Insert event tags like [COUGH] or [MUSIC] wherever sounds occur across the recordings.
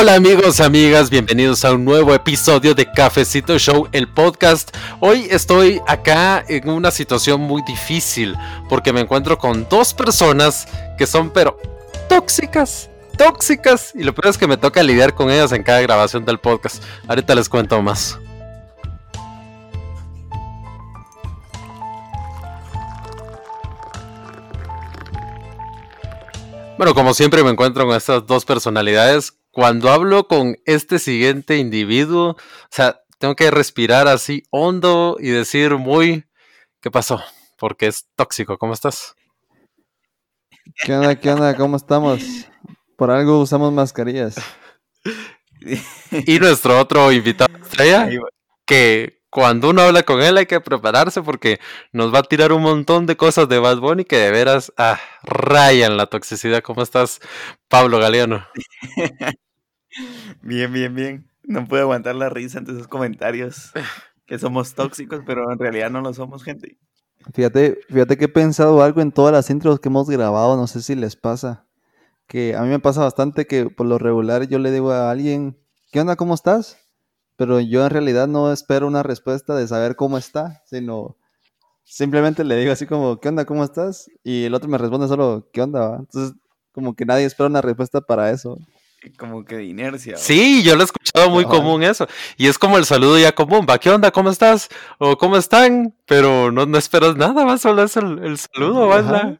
Hola amigos, amigas, bienvenidos a un nuevo episodio de Cafecito Show, el podcast. Hoy estoy acá en una situación muy difícil porque me encuentro con dos personas que son pero tóxicas, tóxicas y lo peor es que me toca lidiar con ellas en cada grabación del podcast. Ahorita les cuento más. Bueno, como siempre me encuentro con estas dos personalidades cuando hablo con este siguiente individuo, o sea, tengo que respirar así hondo y decir muy, ¿qué pasó? Porque es tóxico, ¿cómo estás? ¿Qué onda? ¿Qué onda? ¿Cómo estamos? Por algo usamos mascarillas. [LAUGHS] Y nuestro otro invitado estrella, que cuando uno habla con él hay que prepararse porque nos va a tirar un montón de cosas de Bad Bunny que de veras ah, rayan la toxicidad. ¿Cómo estás, Pablo Galeano? [LAUGHS] Bien, bien, bien. No puedo aguantar la risa ante esos comentarios [SIGHS] que somos tóxicos, pero en realidad no lo somos, gente. Fíjate, fíjate que he pensado algo en todas las intros que hemos grabado, no sé si les pasa. Que a mí me pasa bastante que por lo regular yo le digo a alguien, ¿qué onda? ¿Cómo estás? Pero yo en realidad no espero una respuesta de saber cómo está, sino simplemente le digo así como, ¿qué onda? ¿Cómo estás? Y el otro me responde solo, ¿qué onda? Entonces, como que nadie espera una respuesta para eso como que de inercia. Sí, yo lo he escuchado muy común eso. Y es como el saludo ya común, va, ¿qué onda? ¿Cómo estás? O ¿cómo están? Pero no, no esperas nada, va, solo es el, saludo, va.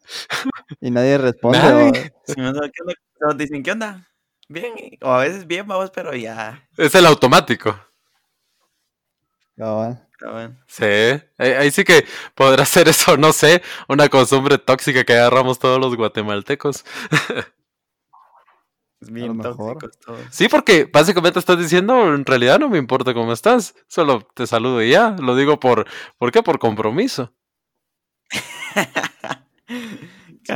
Y nadie responde. ¿qué onda? dicen, ¿qué onda? Bien, o a veces bien, vamos, pero ya. Es el automático. Sí, ahí, sí que podrá ser eso, no sé, una costumbre tóxica que agarramos todos los guatemaltecos. [LAUGHS] Bien Sí, porque básicamente estás diciendo, en realidad no me importa cómo estás, solo te saludo y ya. Lo digo por, ¿por qué? Por compromiso. [LAUGHS]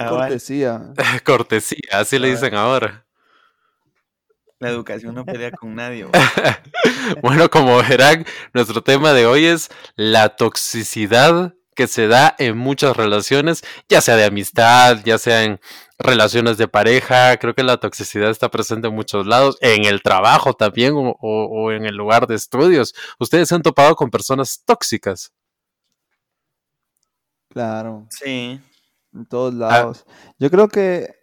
cortesía. [LAUGHS] cortesía, así le dicen ahora. La educación no pelea con nadie. [LAUGHS] bueno, como verán, nuestro tema de hoy es la toxicidad que se da en muchas relaciones, ya sea de amistad, ya sea en relaciones de pareja, creo que la toxicidad está presente en muchos lados, en el trabajo también o, en el lugar de estudios. ¿Ustedes se han topado con personas tóxicas? Claro. Sí. En todos lados. Yo creo que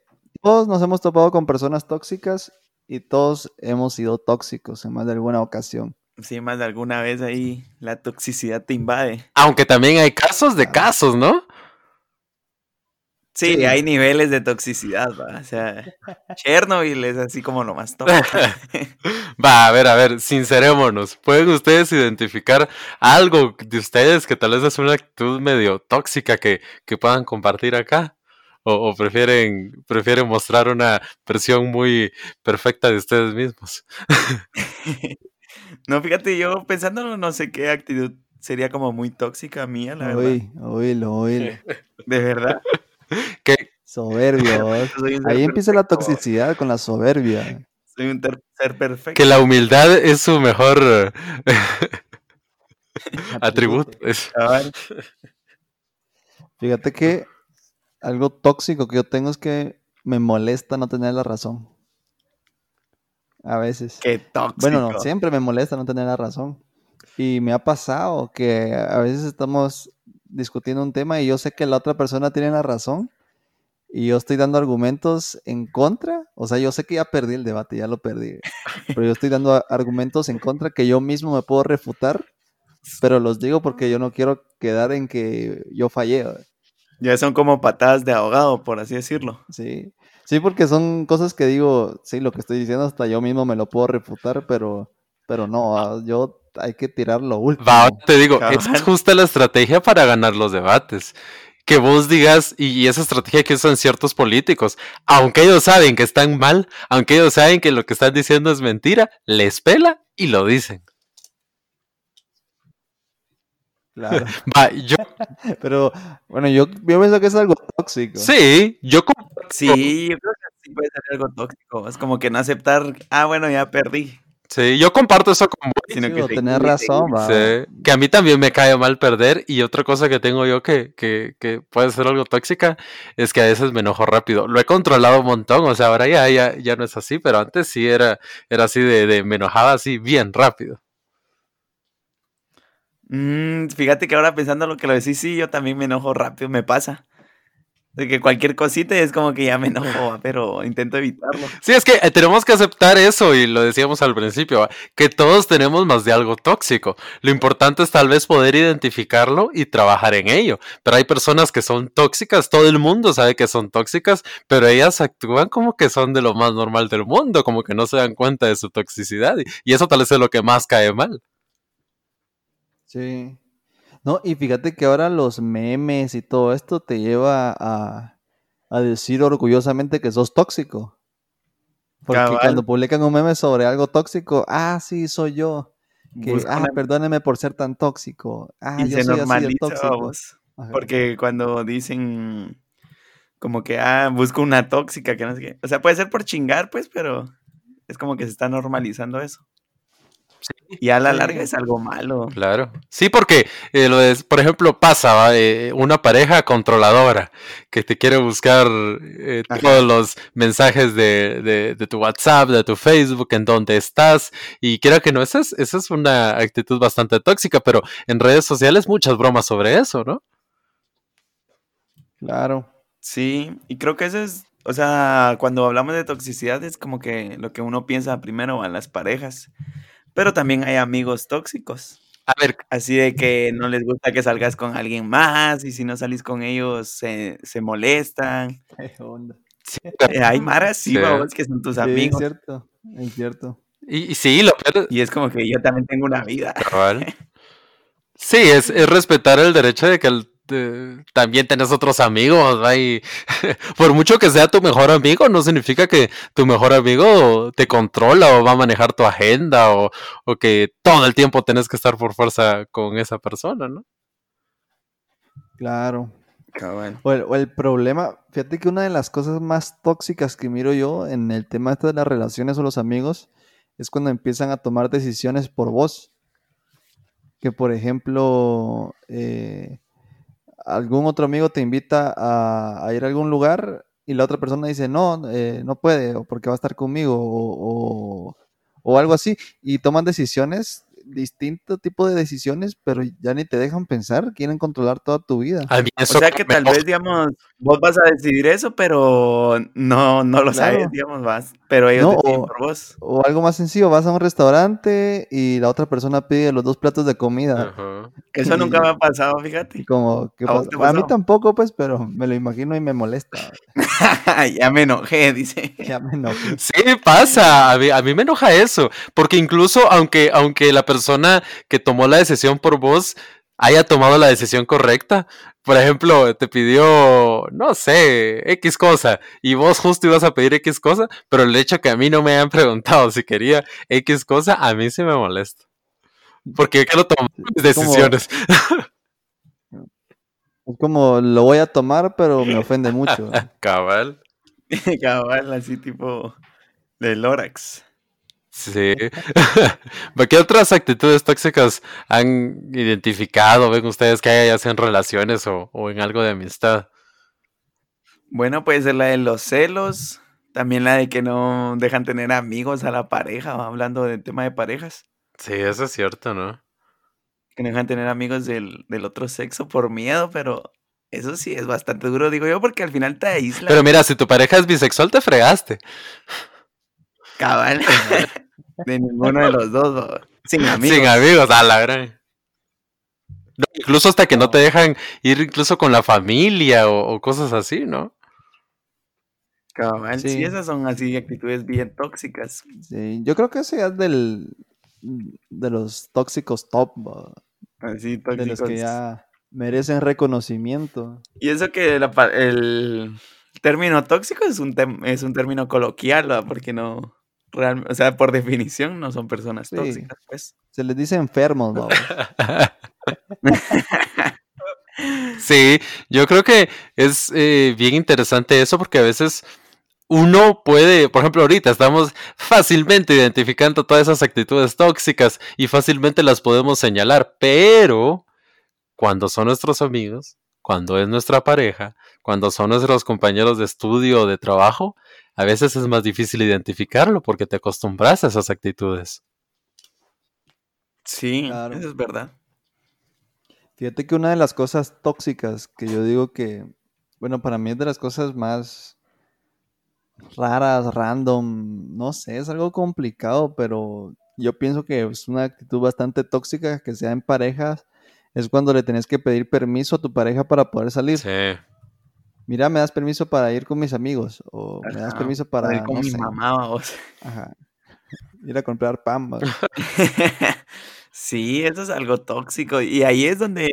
todos nos hemos topado con personas tóxicas y todos hemos sido tóxicos en más de alguna ocasión. Sí, más de alguna vez ahí la toxicidad te invade. Aunque también hay casos de casos, ¿no? Sí, hay niveles de toxicidad, ¿va? O sea, Chernobyl es así como lo más tóxico. [LAUGHS] va, a ver, a ver, sincerémonos. ¿Pueden ustedes identificar algo de ustedes que tal vez es una actitud medio tóxica que, puedan compartir acá? O, prefieren, prefieren mostrar una versión muy perfecta de ustedes mismos? [LAUGHS] no, fíjate, yo pensándolo, no sé qué actitud sería como muy tóxica mía, la verdad. Oílo, oílo. [LAUGHS] De verdad. [LAUGHS] ¿Qué? Soberbio. Ahí empieza la toxicidad con la soberbia. Soy un ser perfecto. Que la humildad es su mejor atributo. Fíjate que algo tóxico que yo tengo es que me molesta no tener la razón. A veces. Qué tóxico. Bueno, no, siempre me molesta no tener la razón. Y me ha pasado que a veces estamos discutiendo un tema y yo sé que la otra persona tiene la razón y yo estoy dando argumentos en contra, o sea, yo sé que ya perdí el debate, ya lo perdí, [LAUGHS] pero yo estoy dando argumentos en contra que yo mismo me puedo refutar, pero los digo porque yo no quiero quedar en que yo fallé. Ya son como patadas de ahogado, por así decirlo. Sí, sí, porque son cosas que digo, sí, lo que estoy diciendo hasta yo mismo me lo puedo refutar, pero, pero no, ah, yo hay que tirar lo último. te digo, esa es justa la estrategia para ganar los debates. Que vos digas, y esa estrategia que usan ciertos políticos, aunque ellos saben que están mal, aunque ellos saben que lo que están diciendo es mentira, les pela y lo dicen. Claro. [LAUGHS] Va, yo. [LAUGHS] Pero, bueno, yo, yo pienso que es algo tóxico. Sí, yo. Sí, yo creo que sí puede ser algo tóxico. Es como que no aceptar, ah, bueno, ya perdí. Sí, yo comparto eso con vos sino Sí, que tenés razón, va. Que a mí también me cae mal perder y otra cosa que tengo yo que, que, que puede ser algo tóxica es que a veces me enojo rápido. Lo he controlado un montón, o sea, ahora ya, ya, ya no es así, pero antes sí era, era así de, de me enojaba así bien rápido. Mm, fíjate que ahora pensando lo que lo decís, sí, yo también me enojo rápido, me pasa. De que cualquier cosita es como que ya me enojo, [LAUGHS] pero intento evitarlo. Sí, es que eh, tenemos que aceptar eso y lo decíamos al principio, que todos tenemos más de algo tóxico. Lo importante es tal vez poder identificarlo y trabajar en ello. Pero hay personas que son tóxicas, todo el mundo sabe que son tóxicas, pero ellas actúan como que son de lo más normal del mundo, como que no se dan cuenta de su toxicidad y, y eso tal vez es lo que más cae mal. Sí. No, y fíjate que ahora los memes y todo esto te lleva a, a decir orgullosamente que sos tóxico. Porque Cabal. cuando publican un meme sobre algo tóxico, ah, sí, soy yo. Que, Busca ah, una- perdóneme por ser tan tóxico. Ah, y yo se soy así de normaliza, tóxico. Ajá. Porque cuando dicen como que, ah, busco una tóxica, que no sé qué. O sea, puede ser por chingar, pues, pero es como que se está normalizando eso. [LAUGHS] Y a la larga es algo malo. Claro. Sí, porque, eh, lo de- por ejemplo, pasa. Eh, una pareja controladora que te quiere buscar eh, todos los mensajes de, de- de tu WhatsApp, de tu Facebook, en donde estás. Y quiero que no, esa es, esa es una actitud bastante tóxica, pero en redes sociales muchas bromas sobre eso, ¿no? Claro. Sí, y creo que eso es, o sea, cuando hablamos de toxicidad es como que lo que uno piensa primero en las parejas. Pero también hay amigos tóxicos. A ver, Así de que no les gusta que salgas con alguien más y si no salís con ellos se, se molestan. [LAUGHS] Qué onda. Eh, hay maras, sí, Sí. babos, que son tus Sí, es amigos. cierto, es cierto. y, y sí, lo peor es- Y es como que yo también tengo una vida. Cabal. [LAUGHS] Sí, es, es respetar el derecho de que el- de- también tenés otros amigos, ¿va? Y [LAUGHS] por mucho que sea tu mejor amigo, no significa que tu mejor amigo te controla o va a manejar tu agenda o, o que todo el tiempo tenés que estar por fuerza con esa persona, ¿no? Claro. O el, o el problema, fíjate que una de las cosas más tóxicas que miro yo en el tema este de las relaciones o los amigos es cuando empiezan a tomar decisiones por vos. Que por ejemplo, eh, algún otro amigo te invita a, ir a algún lugar y la otra persona dice, no, eh, no puede, o porque va a estar conmigo, o- o algo así. Y toman decisiones, distinto tipo de decisiones, pero ya ni te dejan pensar, quieren controlar toda tu vida. A mí O sea que tal vez, digamos, vos vas a decidir eso, pero no, no lo Claro. sabes, digamos, vas. Pero ellos No, deciden por vos. O algo más sencillo, vas a un restaurante y la otra persona pide los dos platos de comida. Eso nunca me ha pasado, fíjate. como, ¿qué ¿A pasa? mí tampoco, pues, pero me lo imagino y me molesta. [LAUGHS] ya me enojé, dice. Ya me enojé. Sí, pasa. A mí, a mí me enoja eso. Porque incluso aunque, aunque la persona que tomó la decisión por vos haya tomado la decisión correcta, por ejemplo, te pidió, no sé, X cosa, y vos justo ibas a pedir X cosa, pero el hecho que a mí no me hayan preguntado si quería X cosa, a mí sí me molesta. Porque yo quiero tomar mis como- decisiones. [LAUGHS] Es como, lo voy a tomar, pero me ofende mucho. [LAUGHS] Cabal. [LAUGHS] Cabal, así tipo de Lorax. Sí. [LAUGHS] ¿Qué otras actitudes tóxicas han identificado? ¿Ven ustedes que hay ya sea en relaciones o, o en algo de amistad? Bueno, puede ser la de los celos. También la de que no dejan tener amigos a la pareja, hablando del tema de parejas. Sí, eso es cierto, ¿no? Que no dejan tener amigos del, del otro sexo por miedo, pero eso sí es bastante duro, digo yo, porque al final te aísla. Pero mira, si tu pareja es bisexual, te fregaste. Cabal. [LAUGHS] de ninguno de los dos, sin amigos. Sin amigos, a la gran. No, incluso hasta que no te dejan ir incluso con la familia o, o cosas así, ¿no? Cabal, sí. Sí. esas son así actitudes bien tóxicas. Sí, yo creo que ese es del, de los tóxicos top, ¿va? Así de los tóxicos. que ya merecen reconocimiento. Y eso que la el término tóxico es un, es un término coloquial, porque no, real- o sea, por definición no son personas Sí. tóxicas, pues. Se les dice enfermos, ¿va? [LAUGHS] Sí, yo creo que es eh, bien interesante eso porque a veces uno puede, por ejemplo, ahorita estamos fácilmente identificando todas esas actitudes tóxicas y fácilmente las podemos señalar, pero cuando son nuestros amigos, cuando es nuestra pareja, cuando son nuestros compañeros de estudio o de trabajo, a veces es más difícil identificarlo porque te acostumbras a esas actitudes. Sí, eso es verdad. Fíjate que una de las cosas tóxicas que yo digo que, bueno, para mí es de las cosas más raras, random, no sé, es algo complicado, pero yo pienso que es una actitud bastante tóxica que sea en parejas, es cuando le tenés que pedir permiso a tu pareja para poder salir. Sí. Mira, me das permiso para ir con mis amigos o me das permiso para ir con no mi sé, mamá. o sea. ajá, [LAUGHS] ir a comprar pan. [LAUGHS] sí, eso es algo tóxico. Y ahí es donde.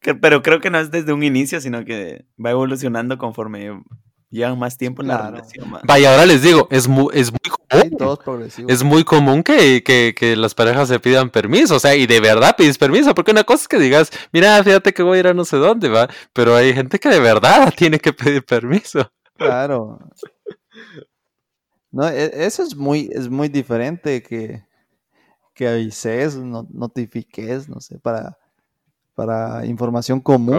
que- pero creo que no es desde un inicio, sino que va evolucionando conforme llevan más tiempo en la relación. va. Vaya, ahora les digo, es muy, es muy. Sí, todos progresivos. Es muy común que, que, que las parejas se pidan permiso, o sea, y de verdad pides permiso, porque una cosa es que digas, mira, fíjate que voy a ir a no sé dónde, va, pero hay gente que de verdad [LAUGHS] tiene que pedir permiso. Claro. No, e- eso es muy, es muy diferente que, que avises, no- notifiques, no sé, para, para información común.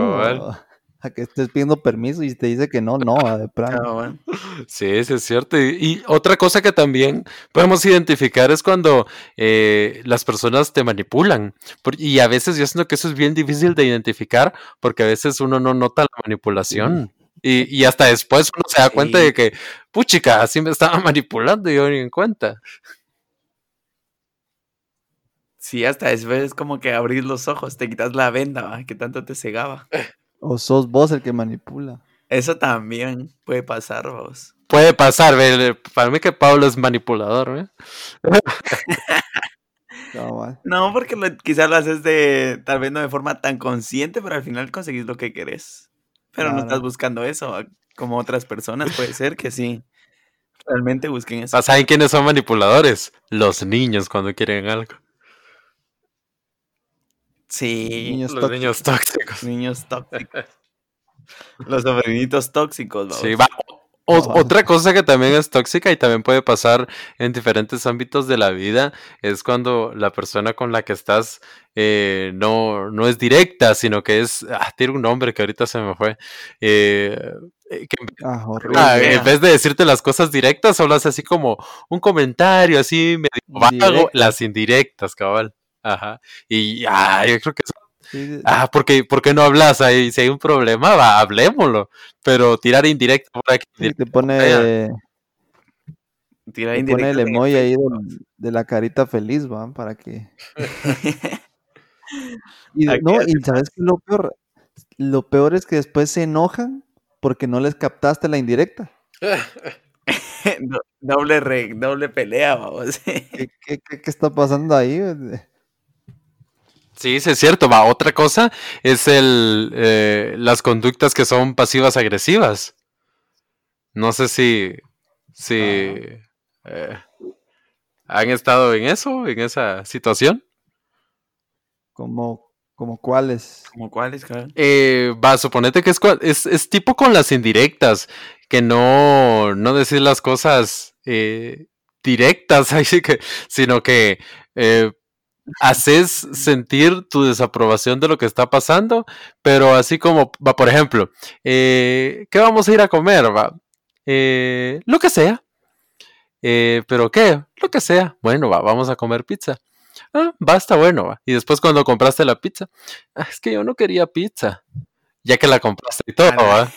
A que estés pidiendo permiso y te dice que no, no, de plano. Ah, bueno. Sí, sí es cierto. Y, y otra cosa que también podemos identificar es cuando eh, las personas te manipulan. Por- y a veces yo siento que eso es bien difícil de identificar porque a veces uno no nota la manipulación. Y, y hasta después uno se da cuenta Sí. de que, puchica, así me estaba manipulando y yo ni en cuenta. Sí, hasta después es como que abrir los ojos, te quitas la venda, ¿va? que tanto te cegaba. [LAUGHS] O sos vos el que manipula. Eso también puede pasar, vos. Puede pasar, ve, para mí que Pablo es manipulador, ¿eh? [LAUGHS] Cabal. No, porque lo- quizás lo haces de, tal vez no de forma tan consciente, pero al final conseguís lo que querés. Pero no estás buscando eso, ¿va? como otras personas, puede ser que sí. Realmente busquen eso. ¿Saben quiénes son manipuladores? Los niños cuando quieren algo. Sí, Niños Los tóxicos. niños tóxicos. [LAUGHS] niños tóxicos. [LAUGHS] Los sobrinitos tóxicos, ¿va? Sí, va. O- otra cosa que también es tóxica y también puede pasar en diferentes ámbitos de la vida es cuando la persona con la que estás eh, no, no es directa, sino que es, ah, tiene un nombre que ahorita se me fue, eh, eh, que Ah, horrible. ah, en vez de decirte las cosas directas, solo hace así como un comentario así medio vago, las indirectas, cabal. Ajá. Y ah, yo creo que ah, porque, ¿por qué no hablas ahí? Si hay un problema, va, hablémoslo. Pero tirar indirecto por aquí. sí, te pone, Tirar te pone el emoji ahí de, la carita feliz, ¿va? Para que... [LAUGHS] Y, no, y ¿sabes qué es lo peor? Lo peor es que después se enojan porque no les captaste la indirecta. [LAUGHS] Do- doble, re- doble pelea, vamos. ¿Qué, qué- qué- qué está pasando ahí? Sí, sí, es cierto. Va, otra cosa es el, eh, las conductas que son pasivas agresivas. No sé si, si eh, han estado en eso, en esa situación. Como, como cuáles. ¿Como cuáles? Eh, va, suponete que es, es, es tipo con las indirectas, que no, no decir las cosas eh, directas, [LAUGHS] así que, sino que eh, haces sentir tu desaprobación de lo que está pasando, pero así como, va, por ejemplo, eh, ¿qué vamos a ir a comer? Va, "Eh, lo que sea. "Eh, ¿Pero qué? Lo que sea. Bueno, va, vamos a comer pizza. Ah, basta, bueno, va. Y después cuando compraste la pizza, "Ah, es que yo no quería pizza. Ya que la compraste y todo. ¿va?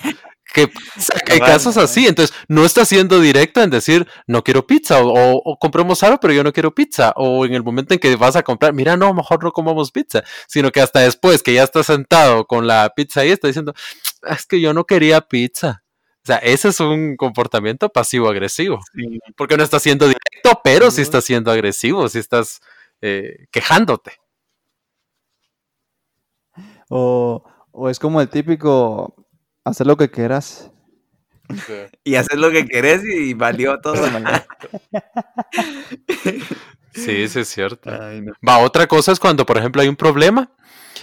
Que [LAUGHS] hay casos así, entonces no está siendo directo en decir no quiero pizza o, o- compremos algo pero yo no quiero pizza o en el momento en que vas a comprar, mira no, mejor no comamos pizza, sino que hasta después que ya estás sentado con la pizza ahí está diciendo "Ah, es que yo no quería pizza. O sea, ese es un comportamiento pasivo-agresivo, Sí. porque no está siendo directo, pero sí está siendo agresivo, sí estás eh, quejándote. O, o es como el típico hacer lo que quieras. [LAUGHS] Y haces lo que querés y valió [LAUGHS] todo. Sí, sí es cierto. Ay, no. Va, otra cosa es cuando, por ejemplo, hay un problema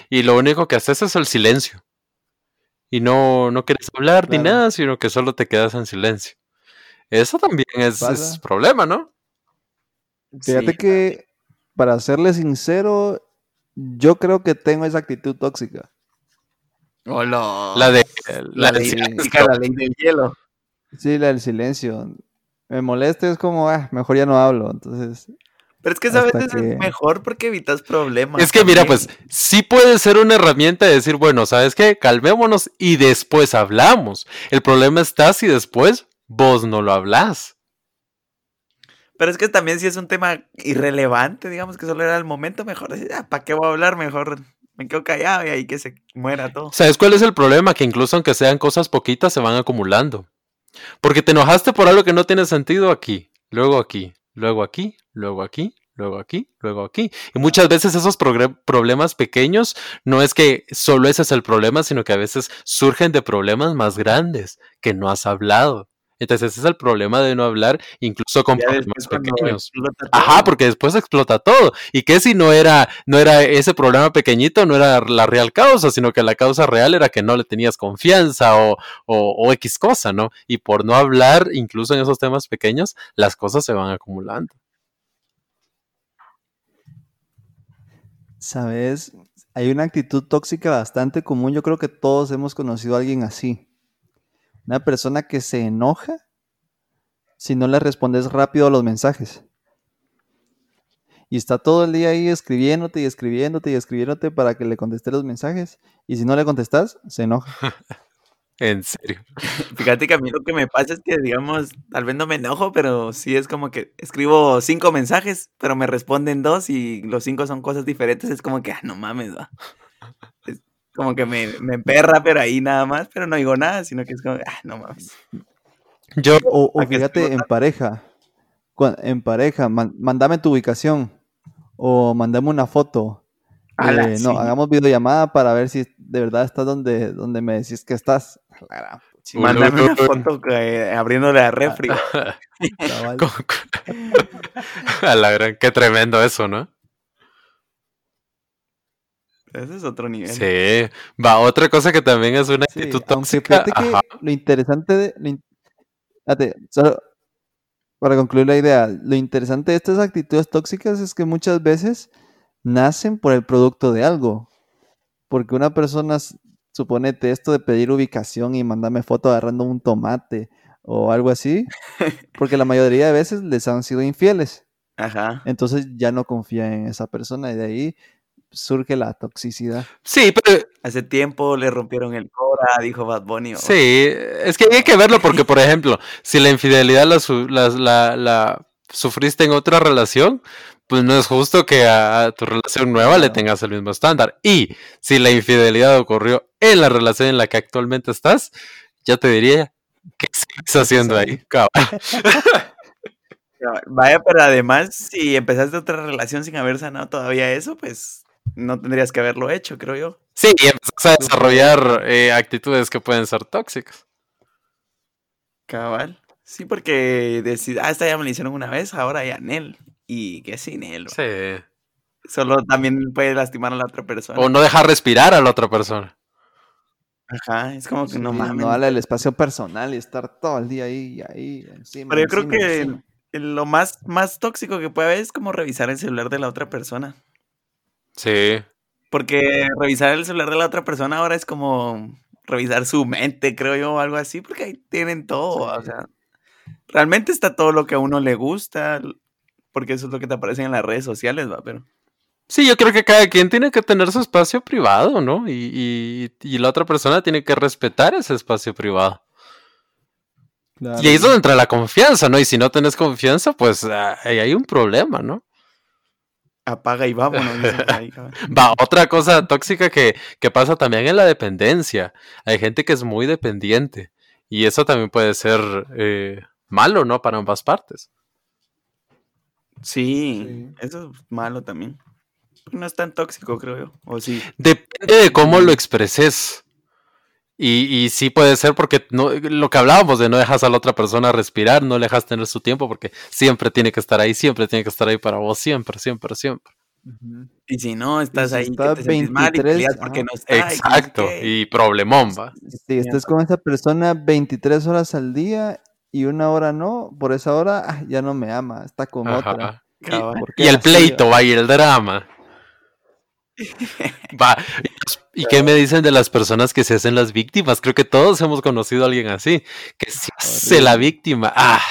y lo único que haces es el silencio. y no, no quieres hablar ni nada, sino que solo te quedas en silencio. Eso también es, es problema, ¿no? Fíjate que, para serle sincero, yo creo que tengo esa actitud tóxica. Hola. La de la, ley, del hielo. Sí, la del silencio. Me molesta, es como, ah, mejor ya no hablo. Entonces. Pero es que esa veces es mejor porque evitas problemas. Es que mira, pues sí puede ser una herramienta de decir, bueno, ¿sabes qué? Calmémonos y después hablamos. El problema está si después vos no lo hablas. Pero es que también si es un tema irrelevante, digamos que solo era el momento, mejor decir, ah, ¿para qué voy a hablar? Mejor me quedo callado y ahí que se muera todo. ¿Sabes cuál es el problema? Que incluso aunque sean cosas poquitas, se van acumulando. Porque te enojaste por algo que no tiene sentido aquí, luego aquí, luego aquí, luego aquí, luego aquí, luego aquí. Y muchas veces esos problemas pequeños no es que solo ese es el problema, sino que a veces surgen de problemas más grandes que no has hablado. Entonces ese es el problema de no hablar incluso con problemas pequeños. Ajá, porque después explota todo. ¿Y qué si no era, no era ese problema pequeñito, no era la real causa, sino que la causa real era que no le tenías confianza o, o, X cosa, ¿no? Y por no hablar, incluso en esos temas pequeños, las cosas se van acumulando. Sabes, hay una actitud tóxica bastante común. Yo creo que todos hemos conocido a alguien así una persona que se enoja si no le respondes rápido a los mensajes. Y está todo el día ahí escribiéndote y escribiéndote y escribiéndote para que le conteste los mensajes. Y si no le contestas, se enoja. [LAUGHS] en serio. Fíjate que a mí lo que me pasa es que, digamos, tal vez no me enojo, pero sí es como que escribo cinco mensajes, pero me responden dos y los cinco son cosas diferentes. Es como que, ah, no mames, va como que me, me emperra, pero ahí nada más, pero no digo nada, sino que es como, ah, no mames. Yo, o, fíjate, en pareja, en pareja, mandame tu ubicación o mandame una foto. Eh, no, hagamos videollamada para ver si de verdad estás donde, donde me decís que estás. Mándame una foto abriéndole a refri. [LAUGHS] [LAUGHS] [LAUGHS] a la gran, qué tremendo eso, ¿no? Ese es otro nivel. Sí. Va, otra cosa que también es una actitud tóxica. lo interesante de. solo para concluir la idea, lo interesante de estas actitudes tóxicas es que muchas veces nacen por el producto de algo. Porque una persona, suponete esto de pedir ubicación y mandarme foto agarrando un tomate o algo así, [LAUGHS] porque la mayoría de veces les han sido infieles. Ajá. Entonces ya no confía en esa persona y de ahí surge la toxicidad. Sí, pero... Hace tiempo le rompieron el cora, dijo Bad Bunny. Sí, es que hay que verlo porque, por ejemplo, si la infidelidad la, sufriste en otra relación, pues no es justo que a, tu relación nueva le tengas el mismo estándar. Y si la infidelidad ocurrió en la relación en la que actualmente estás, ya te diría, ¿qué estás haciendo ahí? [LAUGHS] Vaya, pero además, si empezaste otra relación sin haber sanado todavía eso, pues no tendrías que haberlo hecho, creo yo. Sí, y empezás a desarrollar eh, actitudes que pueden ser tóxicas. Cabal. Sí, porque decir, ah, esta ya me la hicieron una vez, ahora ya Nel. Y que sin él. Sí. Solo también puede lastimar a la otra persona. O no dejar respirar a la otra persona. Ajá, es como que no mames. No darle el espacio personal y estar todo el día ahí, ahí, encima. Pero yo creo que lo más, más tóxico que puede haber es como revisar el celular de la otra persona. Sí. Porque revisar el celular de la otra persona ahora es como revisar su mente, creo yo, o algo así, porque ahí tienen todo. O sea, realmente está todo lo que a uno le gusta, porque eso es lo que te aparece en las redes sociales, va, pero. Sí, yo creo que cada quien tiene que tener su espacio privado, ¿no? Y, y, la otra persona tiene que respetar ese espacio privado. Y ahí es donde entra la confianza, ¿no? Y si no tenés confianza, pues ah, ahí hay un problema, ¿no? Apaga y vámonos. [LAUGHS] Va, otra cosa tóxica que, pasa también en la dependencia. Hay gente que es muy dependiente y eso también puede ser eh, malo, ¿no? Para ambas partes. Sí, eso es malo también. No es tan tóxico, creo yo. O sí. Depende de cómo lo expreses. Y, y, sí puede ser porque no, lo que hablábamos de no dejas a la otra persona respirar, no le dejas tener su tiempo porque siempre tiene que estar ahí, siempre tiene que estar ahí para vos, siempre, siempre, siempre. Y si no, estás si ahí está que te sentís mal y 23, peleas porque no está. y Exacto, qué. y problemón, va. Si estés con esa persona 23 horas al día y una hora no, por esa hora ah, ya no me ama, está con otra. Y- Cabal. ¿Por qué Y el pleito, va, y el drama. [LAUGHS] Va, ¿y qué me dicen de las personas que se hacen las víctimas? Creo que todos hemos conocido a alguien así, que se hace la víctima. Ah,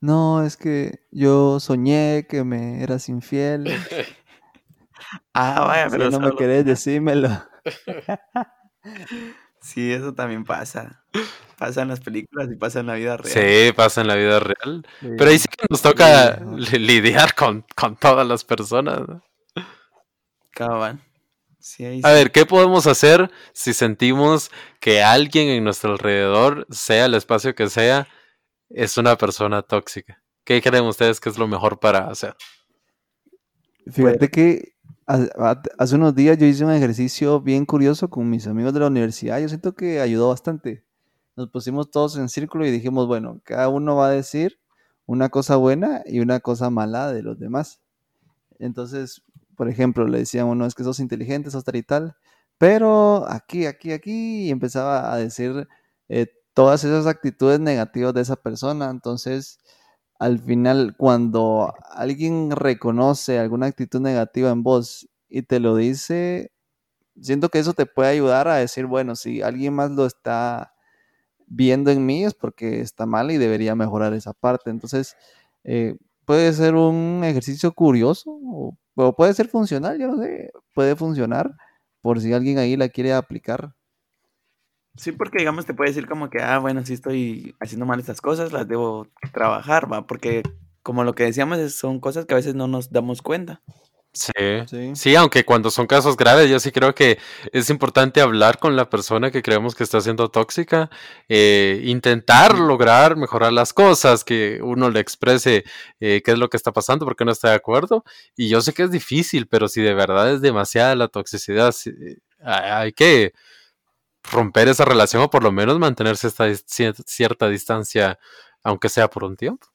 No, es que yo soñé que me eras infiel. [LAUGHS] Ah, vaya, Si pero no me querés, decímelo. [LAUGHS] Sí, eso también pasa. Pasa en las películas y pasa en la vida real. sí, pasa en la vida real. Sí. Pero ahí sí que nos toca Sí, lidiar con, con todas las personas. ¿no? Cabal. Sí, ahí A ver, ¿qué podemos hacer si sentimos que alguien en nuestro alrededor, sea el espacio que sea, es una persona tóxica? ¿Qué creen ustedes que es lo mejor para hacer? Fíjate que ha- ha- hace unos días yo hice un ejercicio bien curioso con mis amigos de la universidad. Yo siento que ayudó bastante. Nos pusimos todos en círculo y dijimos, bueno, cada uno va a decir una cosa buena y una cosa mala de los demás. Entonces, por ejemplo, le decían uno, es que sos inteligente, sos tal y tal, pero aquí, aquí, aquí, y empezaba a decir eh, todas esas actitudes negativas de esa persona. Entonces, al final, cuando alguien reconoce alguna actitud negativa en vos y te lo dice, siento que eso te puede ayudar a decir, bueno, si alguien más lo está viendo en mí es porque está mal y debería mejorar esa parte. Entonces, eh, puede ser un ejercicio curioso o, o puede ser funcional, yo no sé, puede funcionar por si alguien ahí la quiere aplicar. Sí, porque digamos te puede decir como que, ah, bueno, sí estoy haciendo mal estas cosas, las debo trabajar, va, porque como lo que decíamos, es- son cosas que a veces no nos damos cuenta. Sí. Sí. Sí, aunque cuando son casos graves, yo sí creo que es importante hablar con la persona que creemos que está siendo tóxica, eh, intentar lograr mejorar las cosas, que uno le exprese eh, qué es lo que está pasando, por qué no está de acuerdo. Y yo sé que es difícil, pero si de verdad es demasiada la toxicidad, eh, hay hay que romper esa relación o por lo menos mantenerse esta cierta distancia, aunque sea por un tiempo.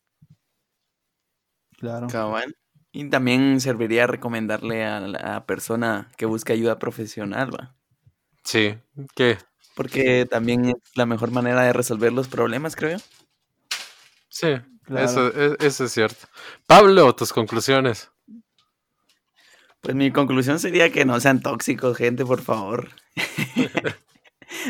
Claro. Cabal. Y también serviría recomendarle a la persona que busque ayuda profesional, va. Sí, que Porque también es la mejor manera de resolver los problemas, creo yo. sí, Claro. eso, eso es cierto. Pablo, tus conclusiones. Pues mi conclusión sería que no sean tóxicos, gente, por favor. [LAUGHS]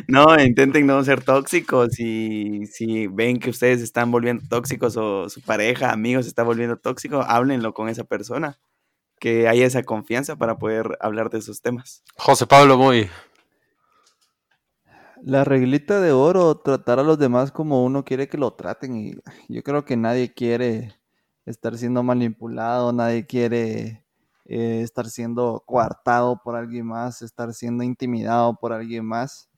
no, intenten no ser tóxicos y si ven que ustedes se están volviendo tóxicos o su pareja, amigos se está volviendo tóxico, háblenlo con esa persona. Que haya esa confianza para poder hablar de esos temas. José Pablo Muy. La reglita de oro, tratar a los demás como uno quiere que lo traten. Y yo creo que nadie quiere estar siendo manipulado, nadie quiere eh, estar siendo coartado por alguien más, estar siendo intimidado por alguien más.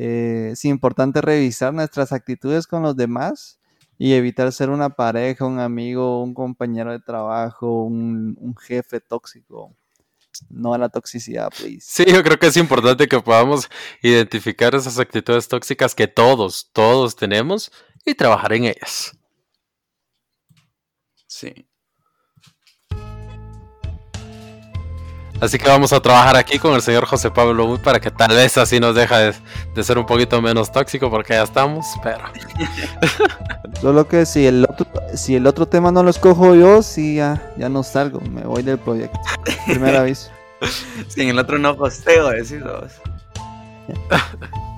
Eh, es importante revisar nuestras actitudes con los demás y evitar ser una pareja, un amigo, un compañero de trabajo, un, un jefe tóxico. No a la toxicidad, please. Sí, yo creo que es importante que podamos identificar esas actitudes tóxicas que todos, todos tenemos y trabajar en ellas. Sí. Así que vamos a trabajar aquí con el señor José Pablo Muy para que tal vez así nos deja de, de ser un poquito menos tóxico porque ya estamos, pero [LAUGHS] Solo que si el otro, si el otro tema no lo escojo yo, sí ya, ya no salgo, me voy del proyecto. Primer [LAUGHS] aviso. Si en el otro no posteo, decís vos. [LAUGHS]